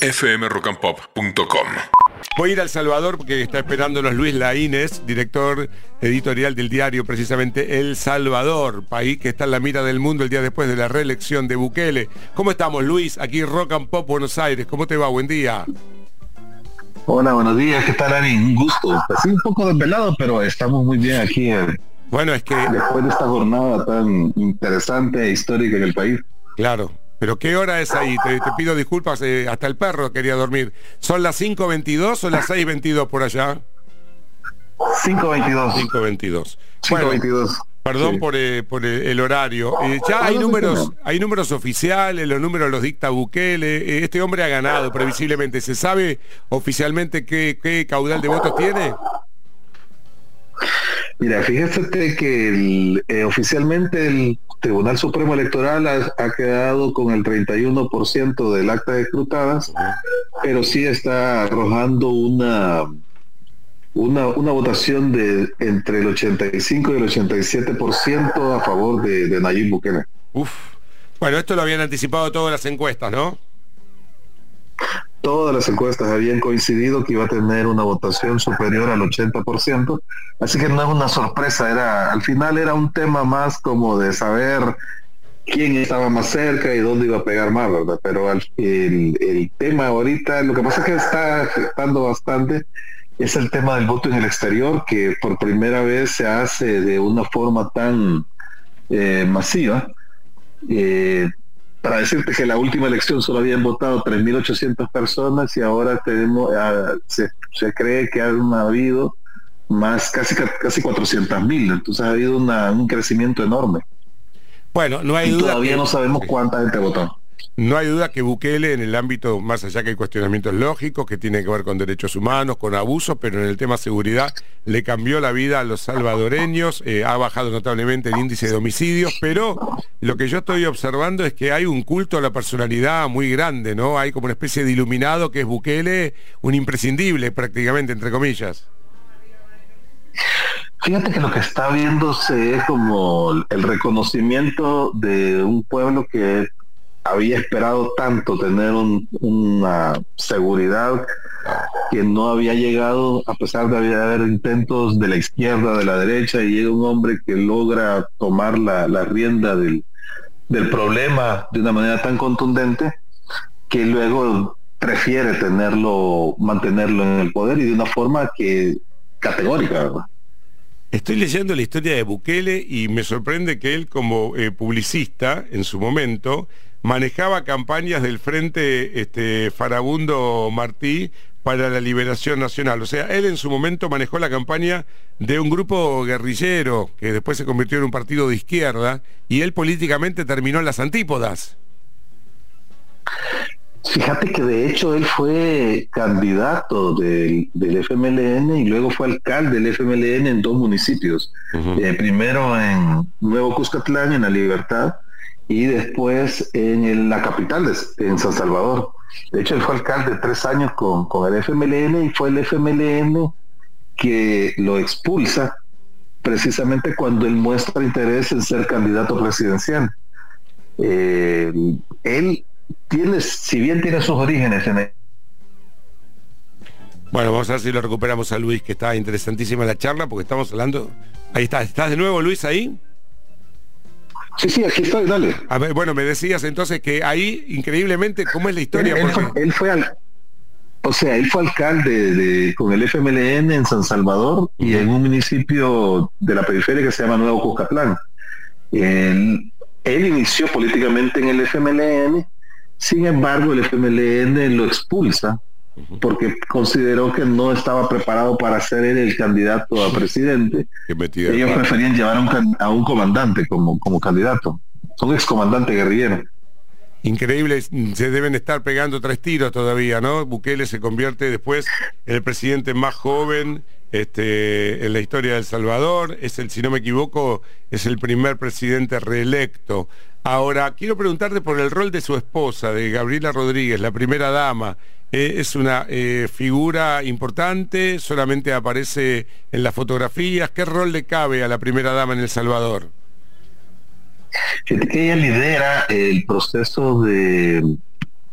fmrockandpop.com. Voy a ir al Salvador porque está esperándonos Luis Laínez, director editorial del diario precisamente El Salvador, país que está en la mira del mundo el día después de la reelección de Bukele. ¿Cómo estamos Luis? Aquí Rock and Pop Buenos Aires. ¿Cómo te va? Buen día. Hola, buenos días. ¿Qué tal, Ari? Un gusto. Así un poco desvelado, pero estamos muy bien aquí. Eh, bueno, es que... Después de esta jornada tan interesante e histórica en el país. Claro, pero ¿qué hora es ahí? Te, pido disculpas, eh, hasta el perro quería dormir. ¿Son las 5.22 o las 6.22 por allá? 5.22. 5.22. 5.22. Perdón por, eh, por el horario. Eh, ya hay números, hay números oficiales, los números los dicta Bukele. este hombre ha ganado previsiblemente. ¿Se sabe oficialmente qué, qué caudal de votos tiene? Mira, fíjate que eh, oficialmente el Tribunal Supremo Electoral ha, quedado con el 31% del acta de escrutadas, pero sí está arrojando una, una, votación de entre el 85 y el 87% a favor de, de Nayib Bukele. Uf. Bueno, esto lo habían anticipado todas las encuestas, ¿no? Todas las encuestas habían coincidido que iba a tener una votación superior al 80%, así que no es una sorpresa, era al final era un tema más como de saber quién estaba más cerca y dónde iba a pegar más, ¿verdad? Pero el, el tema ahorita, lo que pasa es que está afectando bastante, es el tema del voto en el exterior, que por primera vez se hace de una forma tan eh, masiva. Eh, para decirte que la última elección solo habían votado 3.800 personas y ahora tenemos ah, se, cree que han habido más casi casi 400.000 entonces ha habido un crecimiento enorme. Bueno no hay duda todavía no sabemos cuánta gente votó no hay duda que Bukele en el ámbito, más allá que hay cuestionamientos lógicos que tienen que ver con derechos humanos, con abusos, pero en el tema seguridad le cambió la vida a los salvadoreños, eh, ha bajado notablemente el índice de homicidios, pero lo que yo estoy observando es que hay un culto a la personalidad muy grande, ¿no? Hay como una especie de iluminado que es Bukele, un imprescindible prácticamente, entre comillas. Fíjate que lo que está viéndose es como el reconocimiento de un pueblo que había esperado tanto tener una seguridad que no había llegado a pesar de haber intentos de la izquierda, de la derecha, y llega un hombre que logra tomar la, rienda del, del problema de una manera tan contundente que luego prefiere tenerlo, mantenerlo en el poder y de una forma que categórica, Estoy leyendo la historia de Bukele y me sorprende que él como eh, publicista en su momento manejaba campañas del Frente este, Farabundo Martí para la liberación nacional. O sea, él en su momento manejó la campaña de un grupo guerrillero que después se convirtió en un partido de izquierda y él políticamente terminó en las antípodas. Fíjate que de hecho él fue candidato del, FMLN y luego fue alcalde del FMLN en dos municipios. Eh, primero en Nuevo Cuscatlán, en La Libertad, y después en la capital, en San Salvador. De hecho, él fue alcalde tres años con, con el FMLN y fue el FMLN que lo expulsa precisamente cuando él muestra interés en ser candidato presidencial. Eh, él tiene, si bien tiene sus orígenes en el bueno, vamos a ver si lo recuperamos a Luis, que está interesantísima la charla, porque estamos hablando. Ahí está, ¿estás de nuevo, Luis, ahí? Sí, sí, aquí estoy, dale. A ver, bueno, me decías entonces que ahí, increíblemente, ¿cómo es la historia? Él, fue, al, o sea, él fue alcalde de, con el FMLN en San Salvador y en un municipio de la periferia que se llama Nuevo Cuscatlán. Él, él inició políticamente en el FMLN, sin embargo el FMLN lo expulsa porque consideró que no estaba preparado para ser el candidato a presidente. Ellos preferían llevar a un, comandante como, como candidato. Son excomandante guerrillero. Increíble, se deben estar pegando tres tiros todavía, ¿no? Bukele se convierte después en el presidente más joven este, en la historia de El Salvador, es el, si no me equivoco, es el primer presidente reelecto. Ahora, quiero preguntarte por el rol de su esposa, de Gabriela Rodríguez, la primera dama. Eh, es una eh, figura importante, solamente aparece en las fotografías. ¿Qué rol le cabe a la primera dama en El Salvador? ella lidera el proceso de,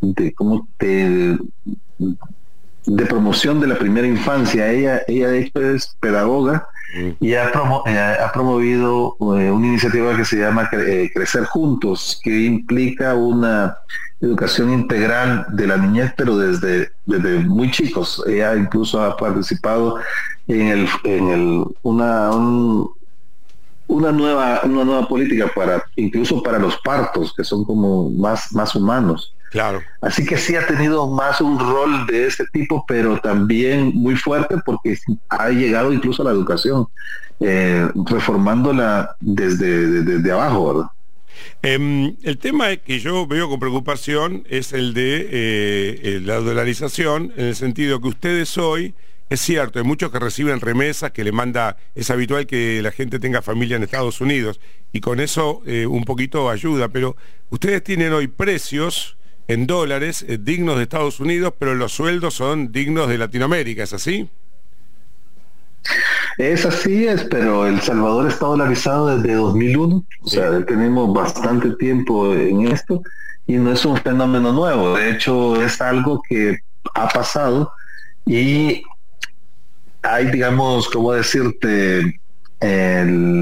de cómo te de promoción de la primera infancia. Ella, ella de hecho es pedagoga y ha, eh, ha promovido eh, una iniciativa que se llama eh, Crecer Juntos, que implica una educación integral de la niñez, pero desde, desde muy chicos. Ella incluso ha participado en, el, en el, una, una, nueva, una nueva política para incluso para los partos, que son como más, más humanos. Claro. Así que sí ha tenido más un rol de ese tipo, pero también muy fuerte porque ha llegado incluso a la educación, eh, reformándola desde, desde, abajo, em, el tema que yo veo con preocupación es el de eh, la dolarización, en el sentido que ustedes hoy, es cierto, hay muchos que reciben remesas, que le manda, es habitual que la gente tenga familia en Estados Unidos, y con eso eh, un poquito ayuda, pero ustedes tienen hoy precios en dólares eh, dignos de Estados Unidos, pero los sueldos son dignos de Latinoamérica, ¿es así? Es así, es, pero El Salvador está dolarizado desde 2001, o sea, tenemos bastante tiempo en esto y no es un fenómeno nuevo, de hecho es algo que ha pasado y hay, digamos, ¿cómo decirte? el,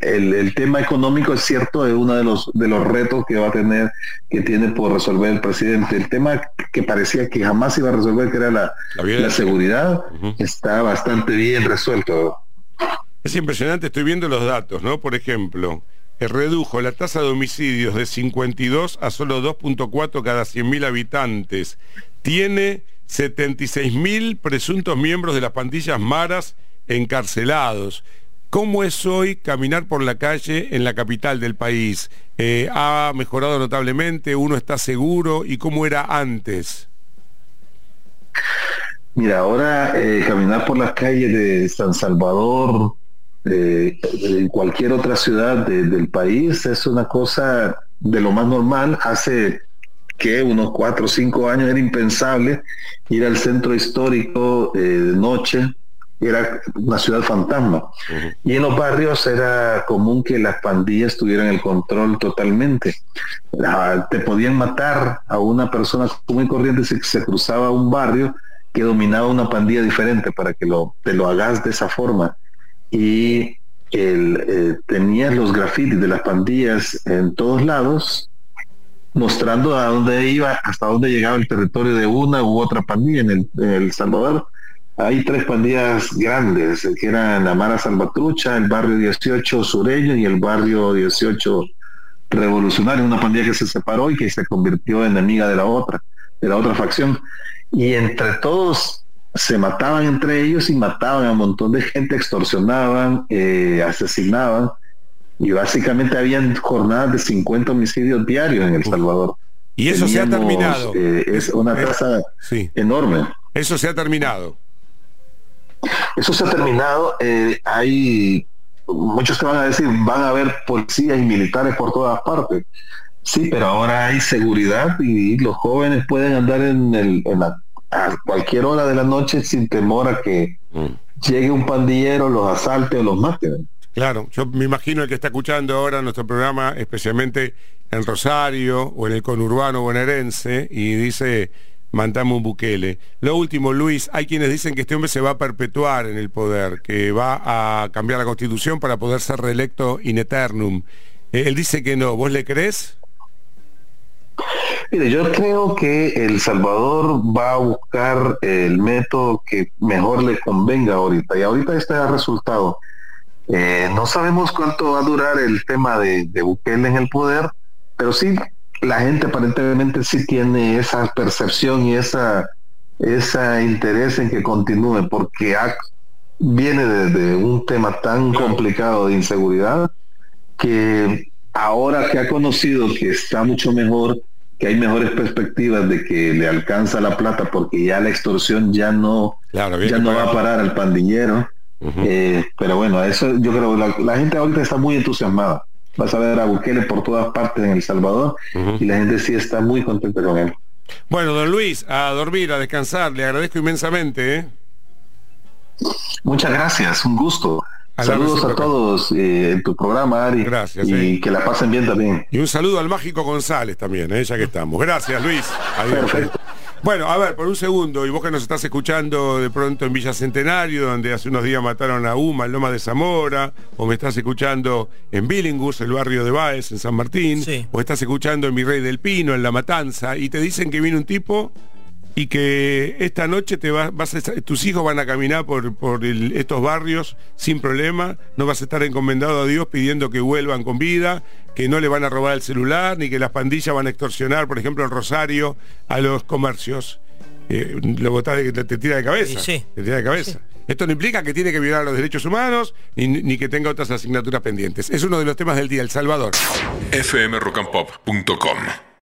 el, tema económico es cierto, es uno de los, de los retos que va a tener, que tiene por resolver el presidente. El tema que parecía que jamás iba a resolver, que era la, la, seguridad, está bastante bien resuelto. Es impresionante, estoy viendo los datos, ¿no? Por ejemplo, redujo la tasa de homicidios de 52 a solo 2.4 cada 100.000 habitantes. Tiene 76.000 presuntos miembros de las pandillas maras encarcelados. ¿Cómo es hoy caminar por la calle en la capital del país? Eh, ¿Ha mejorado notablemente? ¿Uno está seguro? ¿Y cómo era antes? Mira, ahora eh, caminar por las calles de San Salvador, de cualquier otra ciudad del país, es una cosa de lo más normal. Hace que unos cuatro o cinco años era impensable ir al centro histórico eh, de noche era una ciudad fantasma. Y en los barrios era común que las pandillas tuvieran el control totalmente. te podían matar a una persona muy corriente si se cruzaba un barrio que dominaba una pandilla diferente para que lo, te lo hagas de esa forma. Y el, eh, tenías los grafitis de las pandillas en todos lados mostrando a dónde iba, hasta dónde llegaba el territorio de una u otra pandilla en El, en el Salvador hay tres pandillas grandes, que eran la Mara Salvatrucha, el barrio 18 sureño y el barrio 18 revolucionario, una pandilla que se separó y que se convirtió en enemiga de la otra, de la otra facción. Y entre todos se mataban entre ellos y mataban a un montón de gente, extorsionaban, eh, asesinaban, y básicamente habían jornadas de 50 homicidios diarios en El Salvador. Y eso se ha terminado. Eh, es una tasa enorme. Eso se ha terminado. Eso se ha terminado. Eh, hay muchos que van a decir, van a haber policías y militares por todas partes. Sí, pero ahora hay seguridad y los jóvenes pueden andar en, el, a cualquier hora de la noche sin temor a que mm. llegue un pandillero, los asalte o los mate. Claro, yo me imagino el que está escuchando ahora nuestro programa, especialmente en Rosario o en el conurbano bonaerense, y dice, mandamos un Bukele. Lo último, Luis, hay quienes dicen que este hombre se va a perpetuar en el poder, que va a cambiar la constitución para poder ser reelecto in eternum. Eh, él dice que no, ¿vos le crees? Mire, yo creo que El Salvador va a buscar el método que mejor le convenga ahorita, y ahorita este ha resultado. Eh, no sabemos cuánto va a durar el tema de, de Bukele en el poder, pero sí la gente aparentemente sí tiene esa percepción y esa, esa interés en que continúe, porque viene desde un tema tan complicado de inseguridad que ahora que ha conocido que está mucho mejor, que hay mejores perspectivas de que le alcanza la plata porque ya la extorsión ya no, ya no va a parar al pandillero. Eh, pero bueno, eso yo creo la, la gente ahorita está muy entusiasmada. Vas a ver a Bukele por todas partes en El Salvador y la gente sí está muy contenta con él. Bueno, don Luis, a dormir, a descansar, le agradezco inmensamente. ¿eh? Muchas gracias, un gusto. Saludos a todos eh, en tu programa, Ari. Gracias. Y eh. que la pasen bien también. Y un saludo al mágico González también, eh, ya que estamos. Gracias, Luis. Perfecto. Bueno, a ver, por un segundo, y vos que nos estás escuchando de pronto en Villa Centenario, donde hace unos días mataron a Uma, en Loma de Zamora, o me estás escuchando en Billingus, el barrio de Baez, en San Martín, o estás escuchando en Virrey del Pino, en La Matanza, y te dicen que viene un tipo y que esta noche te vas, vas a tus hijos van a caminar por, por estos barrios sin problema, no vas a estar encomendado a Dios pidiendo que vuelvan con vida, que no le van a robar el celular, ni que las pandillas van a extorsionar, por ejemplo, en Rosario, a los comercios. Eh, lo votás de que te, tira de cabeza. Sí, Te tira de cabeza. Esto no implica que tiene que violar los derechos humanos ni, ni, que tenga otras asignaturas pendientes. Es uno de los temas del día, El Salvador. fmrockandpop.com